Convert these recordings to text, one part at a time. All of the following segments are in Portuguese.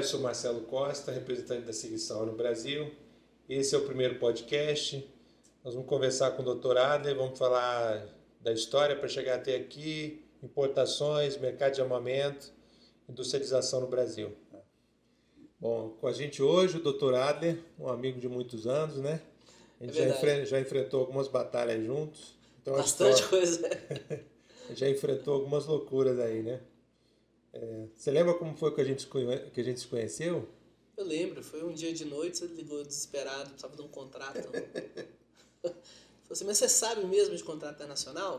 Eu sou Marcelo Costa, representante da Seguição no Brasil. Esse é o primeiro podcast. Nós vamos conversar com o Dr. Adler, vamos falar da história para chegar até aqui, importações, mercado de armamento, industrialização no Brasil. Bom, com a gente hoje o Dr. Adler, um amigo de muitos anos, né? A gente É já, enfre- já enfrentou algumas batalhas juntos. Então, Bastante história- coisa. já enfrentou algumas loucuras aí, né? É, você lembra como foi que a gente, que a gente se conheceu? Eu lembro, foi um dia de noite, você ligou desesperado, precisava de um contrato. Falei assim, mas você sabe mesmo de contrato internacional?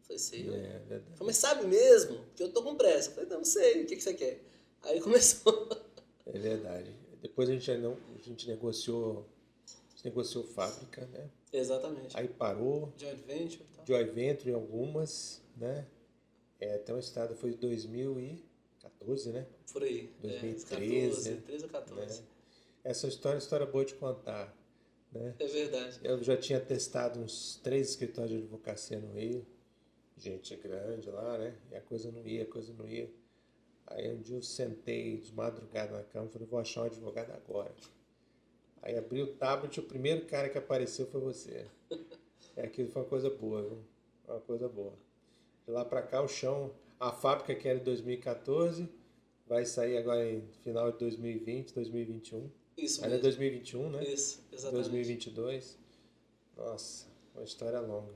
Eu Falei, sei. eu. É, verdade. Falei, mas sabe mesmo? Que eu tô com pressa. Eu Falei, não sei, o que, que você quer? Aí começou. É verdade. Depois a gente, não, a gente negociou, a gente negociou fábrica, né? Exatamente. Aí parou, Joint venture e tal. joint venture em algumas, né? É, até o estado foi 2014, né? Por aí. 2013, É, 14, né? 13 ou 14. Essa história é história boa de contar, né? É verdade. Eu já tinha testado uns três escritórios de advocacia no Rio, gente grande lá, né? E a coisa não ia, a coisa não ia. Aí um dia eu sentei de madrugada na cama e falei, vou achar um advogado agora. Aí abri o tablet, o primeiro cara que apareceu foi você. É, aquilo foi uma coisa boa, viu? Foi Uma coisa boa. De lá pra cá o chão, a fábrica que era em 2014, vai sair agora em final de 2020, 2021. Isso Ainda é mesmo. 2021, né? Isso, exatamente. 2022. Nossa, uma história longa.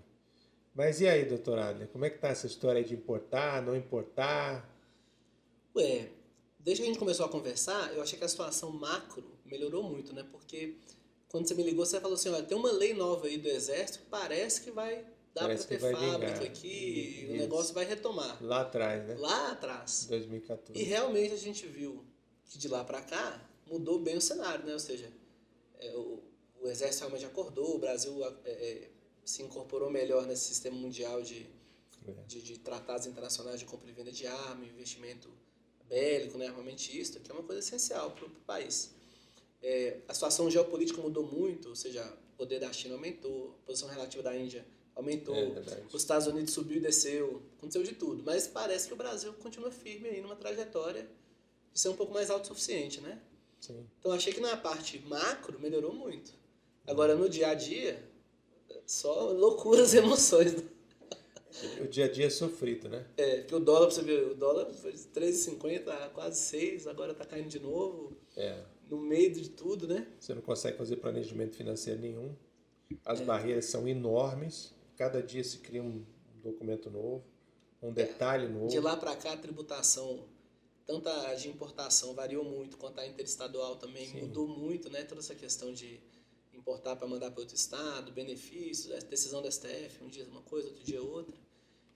Mas e aí, doutor Adler, como é que tá essa história de importar, não importar? Ué, desde que a gente começou a conversar, eu achei que a situação macro melhorou muito, né? Porque quando você me ligou, você falou assim, olha, tem uma lei nova aí do Exército parece que vai Parece para ter fábrica vingar. aqui, e o Isso. negócio vai retomar. Lá atrás, né? Lá atrás. 2014. E realmente a gente viu que de lá para cá mudou bem o cenário, né? Ou seja, é, o, o Exército realmente acordou, o Brasil é, é, se incorporou melhor nesse sistema mundial de, É. de, de tratados internacionais de compra e venda de arma, investimento bélico, né, armamentista, que é uma coisa essencial para o país. É, a situação geopolítica mudou muito, ou seja, o poder da China aumentou, a posição relativa da Índia aumentou, É verdade. os Estados Unidos subiu e desceu, aconteceu de tudo. Mas parece que o Brasil continua firme aí numa trajetória de ser um pouco mais autossuficiente, né? Sim. Então achei que na parte macro melhorou muito. Agora no dia a dia, só loucuras e emoções. né? O dia a dia é sofrido, né? É, porque o dólar, você ver, o dólar foi de 3,50 a quase 6, agora tá caindo de novo, É. no meio de tudo, né? Você não consegue fazer planejamento financeiro nenhum. As É. barreiras são enormes. Cada dia se cria um documento novo, um detalhe novo. De lá para cá a tributação, tanto a de importação variou muito, quanto a interestadual também Sim. mudou muito, né? Toda essa questão de importar para mandar para outro estado, benefícios, a decisão da STF, um dia uma coisa, outro dia outra.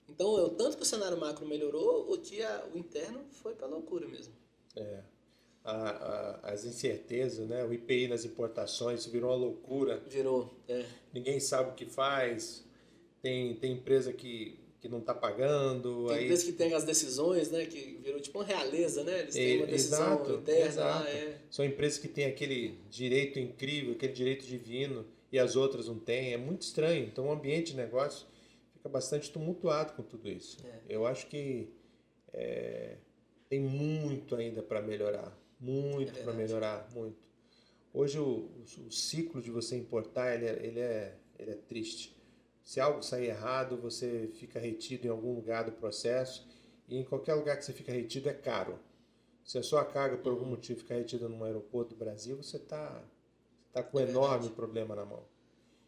Então, eu, tanto que o cenário macro melhorou, o que a- o interno foi para loucura mesmo. É. A- a- as incertezas, né? O IPI nas importações isso virou uma loucura. Virou, é, Ninguém sabe o que faz. Tem, tem empresa que, que não está pagando. Tem aí empresas que tem as decisões, né? Que virou tipo uma realeza, né? Eles têm uma decisão exato, interna exato. lá, é. São empresas que têm aquele direito incrível, aquele direito divino, e as outras não têm. É muito estranho. Então o ambiente de negócio fica bastante tumultuado com tudo isso. É. Eu acho que é, tem muito ainda para melhorar. Muito É para melhorar, muito. Hoje o, o ciclo de você importar, ele é, ele, é, ele é triste. Se algo sair errado, você fica retido em algum lugar do processo, e em qualquer lugar que você fica retido é caro. Se a sua carga, por algum Uhum. motivo, ficar retida num aeroporto do Brasil, você está tá com um É enorme verdade. problema na mão.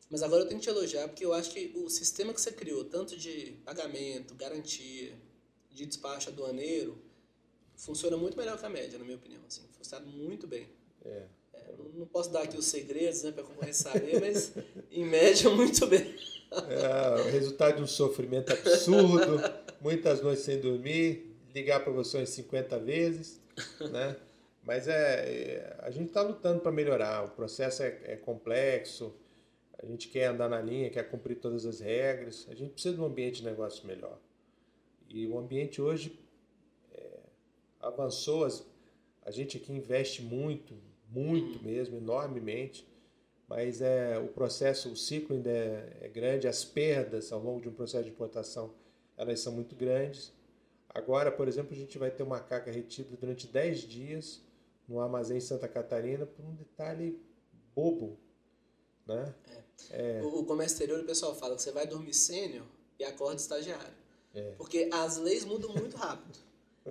Mas agora eu tenho que te elogiar, porque eu acho que o sistema que você criou, tanto de pagamento, garantia, de despacho aduaneiro, funciona muito melhor que a média, na minha opinião. Assim, funciona muito bem. É. Não, posso dar aqui os segredos, né, para a concorrência saber, mas em média, muito bem. É o resultado de um sofrimento absurdo, muitas noites sem dormir, ligar para você umas 50 vezes, né? Mas é, é, a gente está lutando para melhorar. O processo é, é complexo, a gente quer andar na linha, quer cumprir todas as regras. A gente precisa de um ambiente de negócio melhor. E o ambiente hoje é, avançou. As, a gente aqui investe muito, muito mesmo, enormemente. Mas é, o processo, o ciclo ainda é, é grande, as perdas ao longo de um processo de importação, elas são muito grandes. Agora, por exemplo, a gente vai ter uma carga retida durante 10 dias no armazém em Santa Catarina por um detalhe bobo. Né? É. É. O, o comércio exterior, o pessoal fala que você vai dormir sênior e acorda estagiário. É. Porque as leis mudam muito rápido.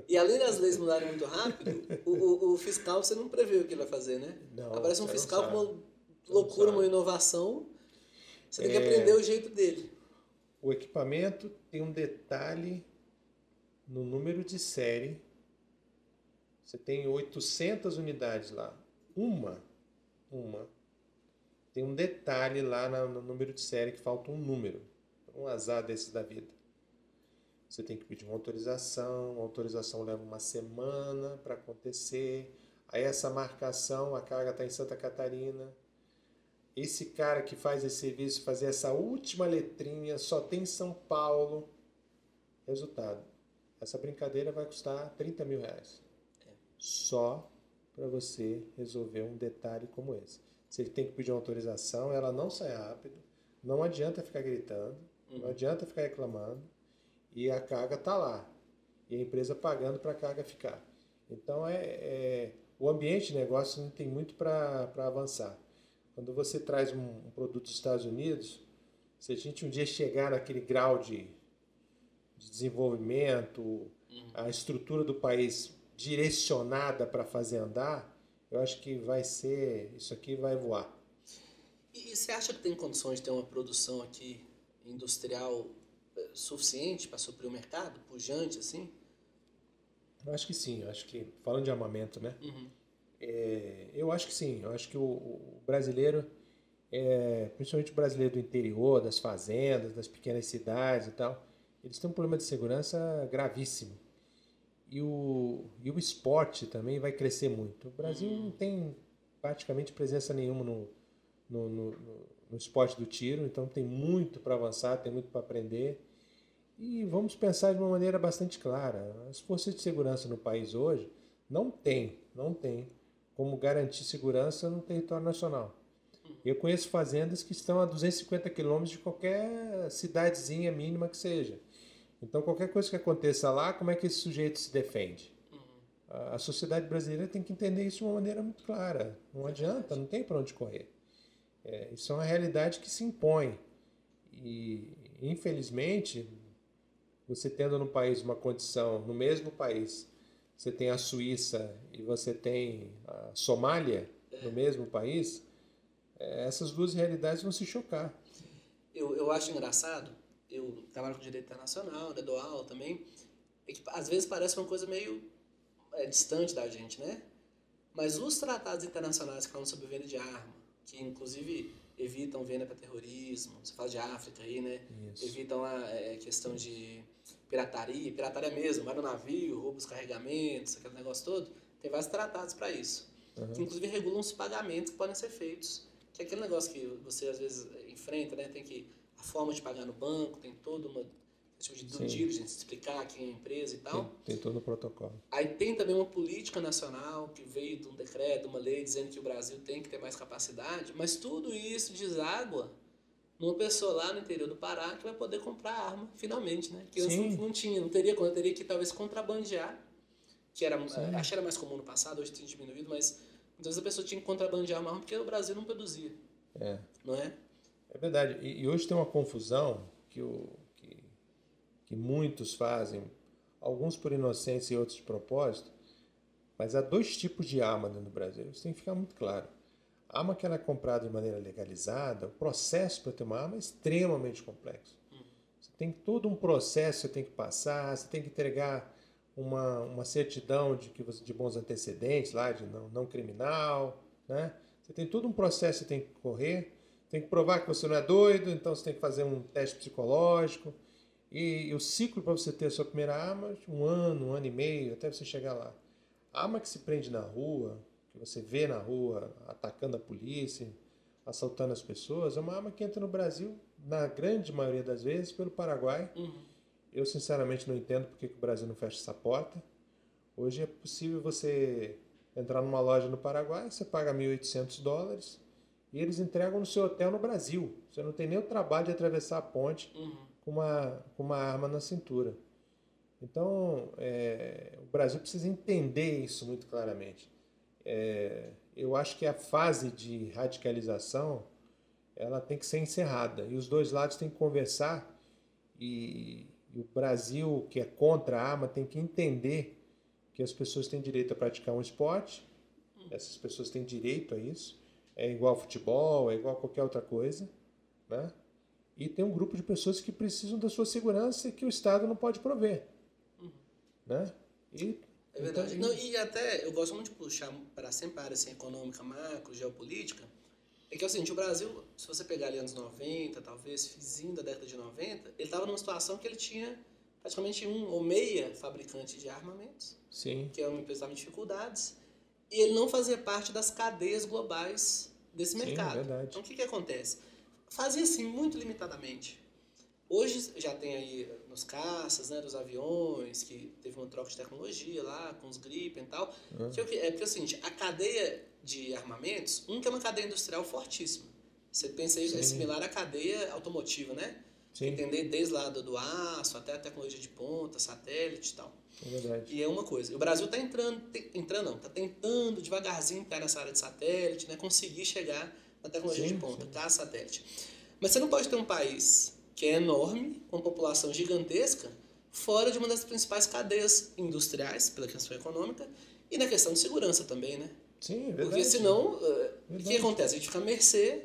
E além das leis mudarem muito rápido, o, o, o, fiscal você não prevê o que ele vai fazer, né? Não, Aparece um fiscal com uma loucura, uma inovação. Você tem que é. aprender o jeito dele. O equipamento tem um detalhe no número de série. Você tem 800 unidades lá. Uma, uma, tem um detalhe lá no número de série que falta um número. Um azar desses da vida. Você tem que pedir uma autorização, a autorização leva uma semana para acontecer. Aí essa marcação, a carga está em Santa Catarina. Esse cara que faz esse serviço, fazer essa última letrinha, só tem em São Paulo. Resultado, essa brincadeira vai custar 30 mil reais. Só para você resolver um detalhe como esse. Você tem que pedir uma autorização, ela não sai rápido, não adianta ficar gritando, uhum. não adianta ficar reclamando e a carga está lá. E a empresa pagando para a carga ficar. Então, é, é, o ambiente de negócio não tem muito para avançar. Quando você traz um, um, produto dos Estados Unidos, se a gente um dia chegar naquele grau de, de desenvolvimento, uhum. a estrutura do país direcionada para fazer andar, eu acho que vai ser, isso aqui vai voar. E, e você acha que tem condições de ter uma produção aqui industrial suficiente para suprir o mercado, pujante assim? Eu acho que sim, eu acho que, falando de armamento, né? Uhum. É, eu acho que sim, eu acho que o, o brasileiro, é, principalmente o brasileiro do interior, das fazendas, das pequenas cidades e tal, eles têm um problema de segurança gravíssimo. E o, e o esporte também vai crescer muito. O Brasil uhum. não tem praticamente presença nenhuma no, no, no, no esporte do tiro, então tem muito para avançar, tem muito para aprender. E vamos pensar de uma maneira bastante clara. As forças de segurança no país hoje não têm, não tem como garantir segurança no território nacional. Eu conheço fazendas que estão a 250 quilômetros de qualquer cidadezinha mínima que seja. Então, qualquer coisa que aconteça lá, como é que esse sujeito se defende? A sociedade brasileira tem que entender isso de uma maneira muito clara. Não adianta, não tem para onde correr. É, isso é uma realidade que se impõe. E, infelizmente, você tendo no país uma condição, no mesmo país, você tem a Suíça e você tem a Somália no mesmo país, é, essas duas realidades vão se chocar. Eu, eu acho engraçado, eu trabalho com direito internacional, né, dou aula também, é que às vezes parece uma coisa meio é, distante da gente, né? Mas os tratados internacionais que falam sobre venda de arma, que inclusive evitam venda para terrorismo, você fala de África aí, né? Isso. Evitam a é, questão de pirataria, pirataria mesmo, vai no navio, rouba os carregamentos, aquele negócio todo, tem vários tratados para isso. Uhum. Que inclusive regulam os pagamentos que podem ser feitos. Que é aquele negócio que você às vezes enfrenta, né? Tem que. A forma de pagar no banco, tem toda uma tipo de due diligence, explicar quem é a empresa e tal. Tem, tem, todo o protocolo. Aí tem também uma política nacional que veio de um decreto, uma lei dizendo que o Brasil tem que ter mais capacidade, mas tudo isso deságua numa pessoa lá no interior do Pará que vai poder comprar arma, finalmente, né? Que antes não, não, tinha, não teria quando teria que talvez contrabandear, que era, acho que era mais comum no passado, hoje tem diminuído, mas muitas vezes a pessoa tinha que contrabandear uma arma porque o Brasil não produzia. É. Não é? É verdade. E, e hoje tem uma confusão que, o, que, que muitos fazem, alguns por inocência e outros de propósito, mas há dois tipos de arma no Brasil. Isso tem que ficar muito claro. A arma que ela é comprada de maneira legalizada, o processo para ter uma arma é extremamente complexo. Você tem todo um processo que você tem que passar, você tem que entregar uma, uma certidão de, que você, de bons antecedentes, lá, de não, não criminal, né? Você tem todo um processo que você tem que correr, tem que provar que você não é doido, então você tem que fazer um teste psicológico. E, e o ciclo para você ter a sua primeira arma, um ano, um ano e meio, até você chegar lá. A arma que se prende na rua, que você vê na rua atacando a polícia, assaltando as pessoas, é uma arma que entra no Brasil, na grande maioria das vezes, pelo Paraguai. Uhum. Eu, sinceramente, não entendo porque que o Brasil não fecha essa porta. Hoje é possível você entrar numa loja no Paraguai, você paga 1.800 dólares e eles entregam no seu hotel no Brasil. Você não tem nem o trabalho de atravessar a ponte uhum. Com, uma, com uma arma na cintura. Então, é, o Brasil precisa entender isso muito claramente. É, eu acho que a fase de radicalização ela tem que ser encerrada e os dois lados têm que conversar e, e o Brasil que é contra a arma tem que entender que as pessoas têm direito a praticar um esporte, essas pessoas têm direito a isso, é igual ao futebol, é igual a qualquer outra coisa, né? E tem um grupo de pessoas que precisam da sua segurança e que o Estado não pode prover. Uhum. Né? E, é verdade. Então, não, e até eu gosto muito de puxar para sempre a área assim, econômica, macro, geopolítica. É que é o seguinte, o Brasil, se você pegar ali anos 90, talvez, fizinho da década de 90, ele estava numa situação que ele tinha praticamente um ou meia fabricante de armamentos, Sim. que é uma empresa em dificuldades, e ele não fazia parte das cadeias globais desse mercado. Sim, é então o que, que acontece? Fazia assim muito limitadamente. Hoje já tem aí nos caças, né, dos aviões, que teve uma troca de tecnologia lá, com os Gripen e tal. Uhum. Que é, é porque é o seguinte, a cadeia de armamentos, um que é uma cadeia industrial fortíssima. Você pensa aí, é similar à cadeia automotiva, né? Sim. Entender desde lá do, do aço até a tecnologia de ponta, satélite e tal. É verdade. E é uma coisa. O Brasil está entrando, entrando não, está tentando devagarzinho entrar nessa área de satélite, né? Conseguir chegar a tecnologia sim, de ponta, sim. tá? Satélite. Mas você não pode ter um país que é enorme, com população gigantesca, fora de uma das principais cadeias industriais, pela questão econômica, e na questão de segurança também, né? Sim, é verdade. Porque senão, eh, o que acontece? A gente fica à mercê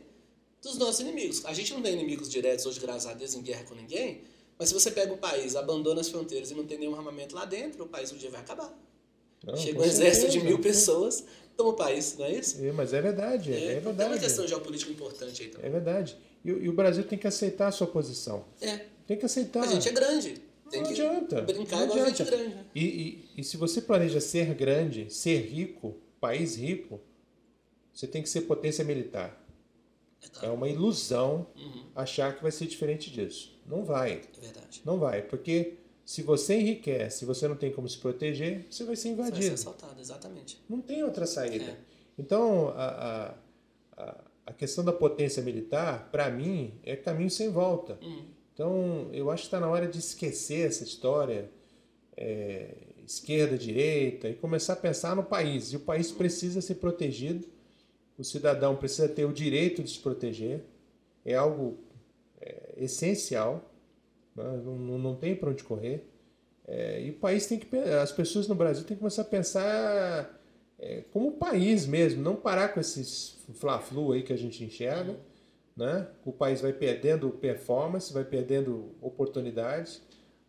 dos nossos inimigos. A gente não tem inimigos diretos hoje, graças a Deus, em guerra com ninguém, mas se você pega um país, abandona as fronteiras e não tem nenhum armamento lá dentro, o país um dia vai acabar. Não, Chega um exército de mil pessoas, toma o país, não é isso? É, mas é verdade, é, é verdade. Tem uma questão geopolítica importante aí também. É verdade. E, e, o Brasil tem que aceitar a sua posição. É. Tem que aceitar. A gente é grande. Tem não que adianta. brincar não igual adianta. a gente grande. E, e, e se você planeja ser grande, ser rico, país rico, você tem que ser potência militar. É, uma ilusão uhum. achar que vai ser diferente disso. Não vai. É verdade. Não vai, porque se você enriquece, se você não tem como se proteger, você vai ser invadido. Você vai ser assaltado, exatamente. Não tem outra saída. É. Então, a, a, a, questão da potência militar, para mim, é caminho sem volta. Uhum. Então, eu acho que está na hora de esquecer essa história é, esquerda, direita e começar a pensar no país. E o país precisa ser protegido, o cidadão precisa ter o direito de se proteger, é algo é, essencial? Não, não tem para onde correr. É, e o país tem que. As pessoas no Brasil têm que começar a pensar é, como país mesmo, não parar com esses fla-flu aí que a gente enxerga. Né? O país vai perdendo performance, vai perdendo oportunidades.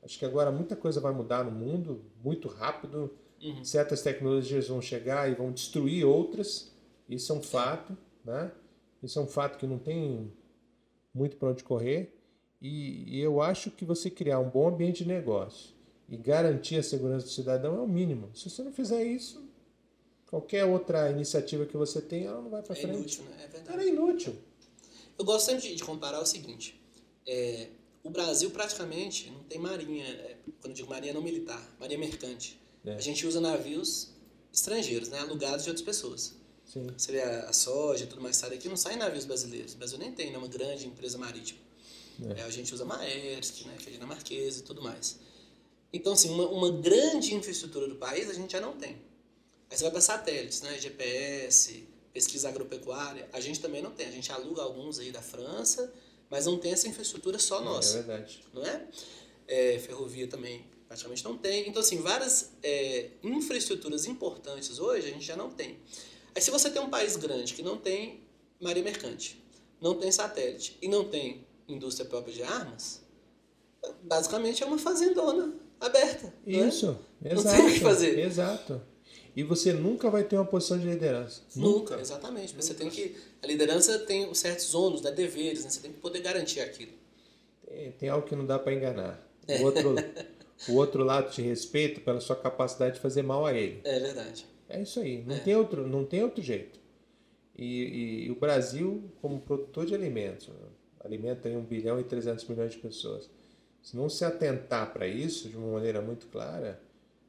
Acho que agora muita coisa vai mudar no mundo muito rápido. Uhum. Certas tecnologias vão chegar e vão destruir outras. Isso é um fato, né? Isso é um fato que não tem muito para onde correr. E, e eu acho que você criar um bom ambiente de negócio e garantir a segurança do cidadão é o mínimo. Se você não fizer isso, qualquer outra iniciativa que você tenha, ela não vai para é frente. Inútil, né? É verdade. Ela é inútil. Eu gosto sempre de, de comparar o seguinte: é, o Brasil praticamente não tem marinha, é, quando eu digo marinha não militar, marinha mercante. É. A gente usa navios estrangeiros, né, alugados de outras pessoas. Sim. Você vê a, a soja e tudo mais, sai daqui, não sai navios brasileiros. O Brasil nem tem né, uma grande empresa marítima. É. a gente usa Maersk, né, que é dinamarquesa e tudo mais. Então, assim, uma, uma grande infraestrutura do país a gente já não tem. Aí você vai para satélites, né, GPS, pesquisa agropecuária, a gente também não tem. A gente aluga alguns aí da França, mas não tem essa infraestrutura só é, nossa. É verdade. Não é? é ferrovia também praticamente não tem. Então, assim, várias é, infraestruturas importantes hoje a gente já não tem. Aí, se você tem um país grande que não tem marinha mercante, não tem satélite e não tem indústria própria de armas, basicamente é uma fazendona aberta. É? Isso, é? exato. Não tem o que fazer. Exato. E você nunca vai ter uma posição de liderança. Nunca, nunca. exatamente. Nunca. Você tem que. A liderança tem certos ônus, né, deveres, né? você tem que poder garantir aquilo. Tem, tem algo que não dá para enganar. O outro, o outro lado te respeita pela sua capacidade de fazer mal a ele. É verdade. É isso aí. Não, é. tem, outro, não tem outro jeito. E, e, e, o Brasil, como produtor de alimentos, alimenta 1 bilhão e 300 milhões de pessoas. Se não se atentar para isso de uma maneira muito clara,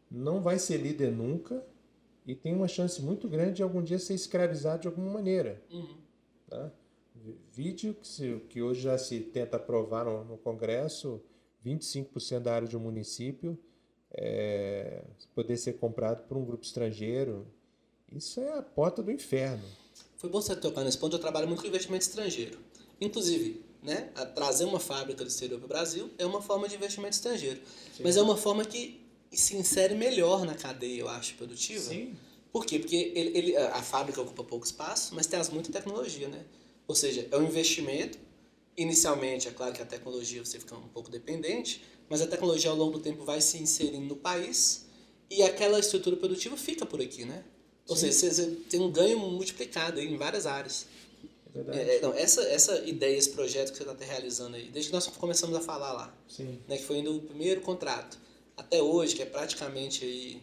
não vai ser líder nunca e tem uma chance muito grande de algum dia ser escravizado de alguma maneira. Uhum. Tá? Vídeo que, se, que hoje já se tenta aprovar no, no Congresso, 25% da área de um município é, poder ser comprado por um grupo estrangeiro. Isso é a porta do inferno. Foi bom você tocar nesse ponto. Eu trabalho muito com investimento estrangeiro. Inclusive, né, trazer uma fábrica do exterior para o Brasil é uma forma de investimento estrangeiro. Sim. Mas é uma forma que se insere melhor na cadeia, eu acho, produtiva. Sim. Por quê? Porque ele, ele, a fábrica ocupa pouco espaço, mas tem as muita tecnologia, né? Ou seja, é um investimento. Inicialmente, é claro que a tecnologia você fica um pouco dependente, mas a tecnologia ao longo do tempo vai se inserindo no país e aquela estrutura produtiva fica por aqui, né? Ou Sim. seja, você tem um ganho multiplicado em várias áreas. É, não, essa, essa ideia, esse projeto que você está realizando aí, desde que nós começamos a falar lá, Sim. Né, que foi indo o primeiro contrato, até hoje, que é praticamente aí,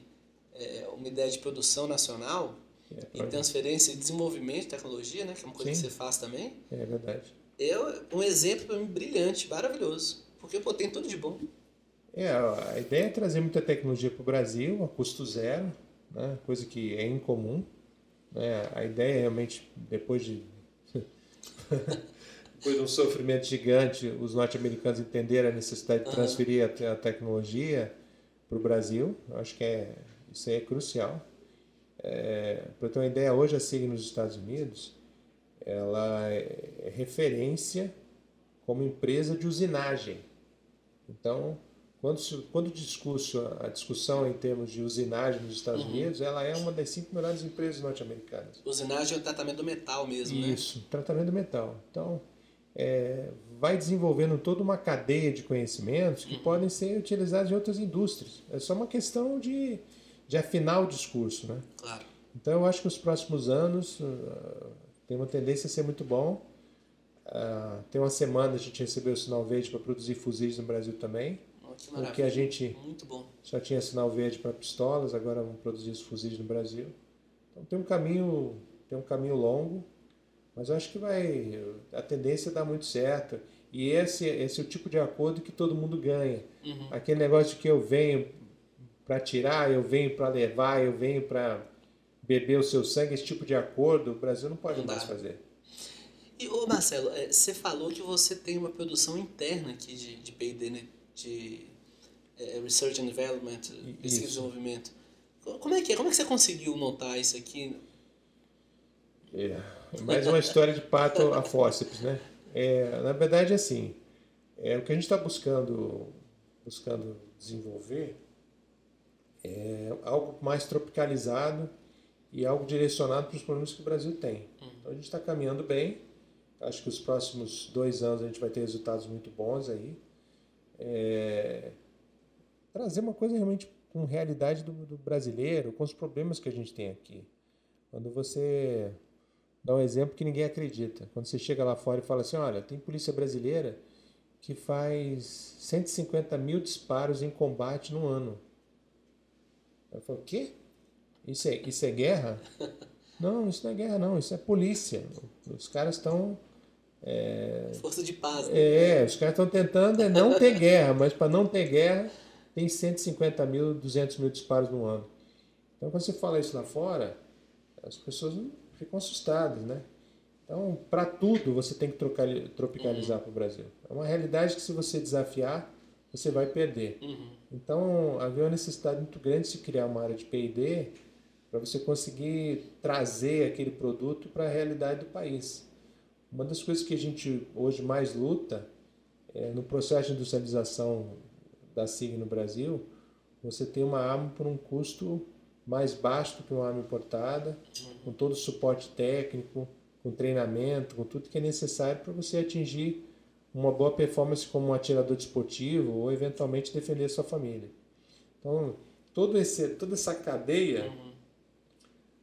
é, uma ideia de produção nacional, é, e transferência e desenvolvimento de tecnologia, né, que é uma coisa Sim. que você faz também. É verdade. É um exemplo para mim brilhante, maravilhoso, porque pô, tem tudo de bom. É, a ideia é trazer muita tecnologia para o Brasil a custo zero, né, coisa que é incomum. Né, a ideia é realmente, depois de depois de um sofrimento gigante, os norte-americanos entenderam a necessidade de transferir uhum. a, a, tecnologia para o Brasil. Eu acho que é, isso aí é crucial. É, para ter uma ideia, hoje a SIG nos Estados Unidos ela é referência como empresa de usinagem. Então, quando, quando o discurso, a discussão em termos de usinagem nos Estados uhum. Unidos, ela é uma das cinco melhores empresas norte-americanas. Usinagem é o tratamento do metal mesmo, Isso, né? Isso, tratamento do metal. Então, é, vai desenvolvendo toda uma cadeia de conhecimentos que uhum. podem ser utilizados em outras indústrias. É só uma questão de, de afinar o discurso, né? Claro. Então, eu acho que os próximos anos uh, tem uma tendência a ser muito bom. Uh, tem uma semana a gente recebeu o sinal verde para produzir fuzis no Brasil também. Que porque a gente Muito bom. só tinha sinal verde para pistolas, agora vamos produzir os fuzis no Brasil. Então tem um caminho, tem um caminho longo, mas eu acho que vai a tendência dá muito certo. E esse, esse é o tipo de acordo que todo mundo ganha. Uhum. Aquele negócio de que eu venho para tirar, eu venho para levar, eu venho para beber o seu sangue, esse tipo de acordo, o Brasil não pode não mais fazer. E, ô Marcelo, é, você falou que você tem uma produção interna aqui de, de P&D, né? De é, Research and Development, pesquisa e desenvolvimento. Como é que é? Como é que você conseguiu montar isso aqui? É, mais uma história de pato a fósseis, né? É, na verdade, assim, é, o que a gente está buscando, buscando desenvolver é algo mais tropicalizado e algo direcionado para os problemas que o Brasil tem. Hum. Então a gente está caminhando bem. Acho que os próximos dois anos a gente vai ter resultados muito bons aí. É, trazer uma coisa realmente com realidade do, do, brasileiro, com os problemas que a gente tem aqui. Quando você dá um exemplo que ninguém acredita, quando você chega lá fora e fala assim, olha, tem polícia brasileira que faz 150 mil disparos em combate no ano. Eu falo, o quê? Isso é, isso é guerra? Não, isso não é guerra, não. Isso é polícia. Os caras estão. É... Força de paz. Né? É, os caras estão tentando é não ter guerra, mas para não ter guerra tem 150 mil, 200 mil disparos no ano. Então, quando você fala isso lá fora, as pessoas ficam assustadas, né? Então, para tudo, você tem que tropicalizar uhum. para o Brasil. É uma realidade que, se você desafiar, você vai perder. Uhum. Então, havia uma necessidade muito grande de se criar uma área de P&D para você conseguir trazer aquele produto para a realidade do país. Uma das coisas que a gente hoje mais luta é no processo de industrialização da SIG no Brasil, você tem uma arma por um custo mais baixo do que uma arma importada, com todo o suporte técnico, com treinamento, com tudo que é necessário para você atingir uma boa performance como um atirador desportivo ou eventualmente defender sua família. Então, todo esse, toda essa cadeia, uhum.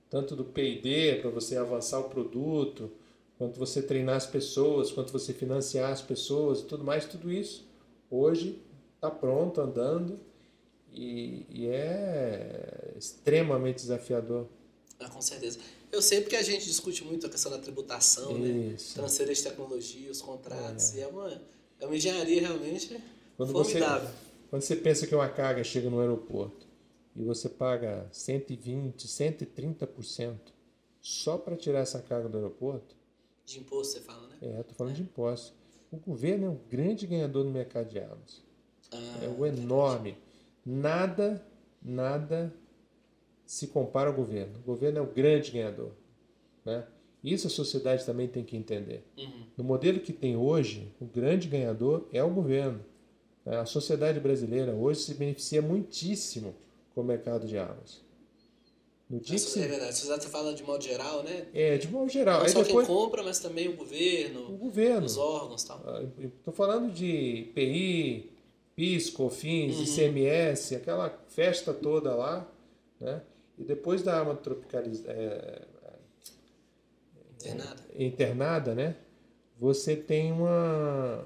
tanto do P&D para você avançar o produto, quanto você treinar as pessoas, quanto você financiar as pessoas e tudo mais, tudo isso hoje está pronto, andando e, e, é extremamente desafiador. Ah, com certeza. Eu sei porque a gente discute muito a questão da tributação, né? Isso. né? Transferência de tecnologia, os contratos. É. E é uma, é uma engenharia realmente quando formidável. Você, quando você pensa que uma carga chega no aeroporto e você paga 120%, 130% só para tirar essa carga do aeroporto. De imposto, você fala, né? É, estou falando é. de imposto. O governo é um grande ganhador no mercado de armas. Ah, é um enorme. nada, nada se compara ao governo. O governo é o grande ganhador. Né? Isso a sociedade também tem que entender. Uhum. No modelo que tem hoje, o grande ganhador é o governo. A sociedade brasileira hoje se beneficia muitíssimo com o mercado de armas. No dia Isso, que É verdade, você fala de modo geral, né? É, de modo geral. Não Aí só depois... quem compra, mas também o governo, o governo. os órgãos tal. Estou ah, falando de PI, PIS, COFINS, uhum. ICMS, aquela festa toda lá, né? E depois da arma tropicalizada, é, internada. internada, né? Você tem uma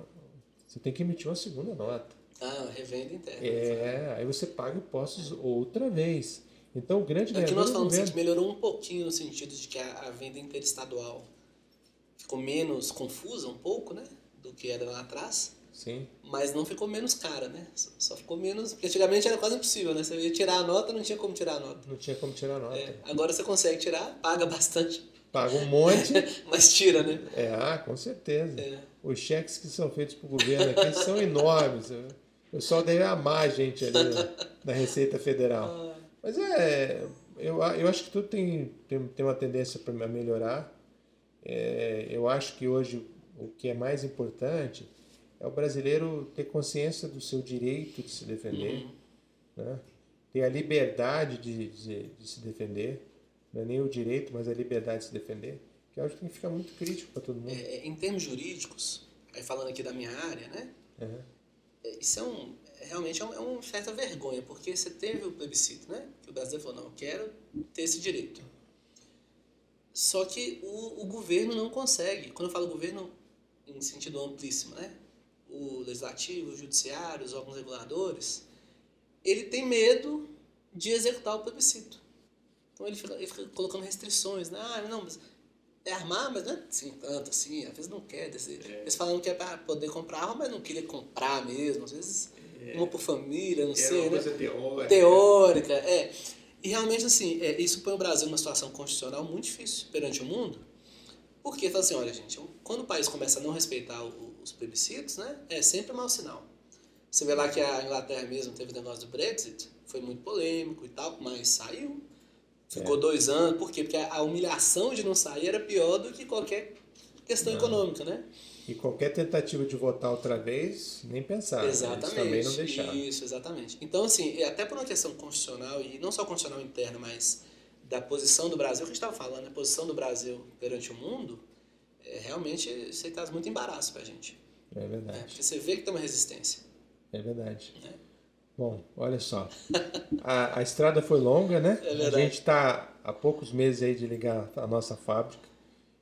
você tem que emitir uma segunda nota. Ah, revenda interna. É, aí você paga impostos outra vez. Então o grande é que nós falamos assim, que melhorou um pouquinho no sentido de que a, a, venda interestadual ficou menos confusa um pouco, né? Do que era lá atrás. Sim. Mas não ficou menos cara, né? Só, só, ficou menos. Porque antigamente era quase impossível, né? Você ia tirar a nota, não tinha como tirar a nota. Não tinha como tirar a nota. É, agora você consegue tirar, paga bastante. Paga um monte. mas tira, né? É, ah, com certeza. É. Os cheques que são feitos para o governo aqui são enormes. O pessoal deve amar a gente ali da Receita Federal. Mas é. Eu, eu acho que tudo tem, tem, tem uma tendência para melhorar. É, eu acho que hoje o que é mais importante é o brasileiro ter consciência do seu direito de se defender, uhum. né? ter a liberdade de, de, de, se defender, não é nem o direito, mas a liberdade de se defender, que eu acho que tem que ficar muito crítico para todo mundo. É, em termos jurídicos, aí falando aqui da minha área, né? Uhum. Isso é um, realmente é, é uma certa vergonha, porque você teve o plebiscito, né? Que o Brasil falou, não, eu quero ter esse direito. Só que o, o governo não consegue. Quando eu falo governo, em sentido amplíssimo, né? O legislativo, o judiciário, os órgãos reguladores, ele tem medo de executar o plebiscito. Então ele fica, ele fica colocando restrições, né? Ah, não, mas é armar, mas não é assim, tanto assim, às vezes não quer. Desse, é. Eles falam que é para poder comprar arma, mas não queria comprar mesmo, às vezes é. uma por família, não é sei, uma né? Coisa teórica. Teórica, é. E realmente, assim, é, isso põe o Brasil numa situação constitucional muito difícil perante o mundo, porque fala assim, olha, gente, quando o país começa a não respeitar o, os plebiscitos, né, é sempre um mau sinal. Você vê lá que a Inglaterra mesmo teve o negócio do Brexit, foi muito polêmico e tal, mas saiu. Ficou é. dois anos, por quê? Porque a humilhação de não sair era pior do que qualquer questão não. econômica, né? E qualquer tentativa de votar outra vez, nem pensar. Exatamente. Eles também não deixaram. Isso, exatamente. Então, assim, até por uma questão constitucional, e não só constitucional interna, mas da posição do Brasil, que a gente estava falando, a posição do Brasil perante o mundo, é, realmente isso aí traz muito embaraço para a gente. É verdade. É, porque você vê que tem uma resistência. É verdade. É. Bom, olha só. A, a estrada foi longa, né? É verdade. A gente está há poucos meses aí de ligar a nossa fábrica.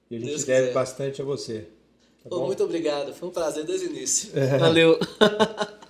E a gente Deus deve quiser. bastante a você. Tá Pô, muito obrigado, foi um prazer desde o início. É. Valeu.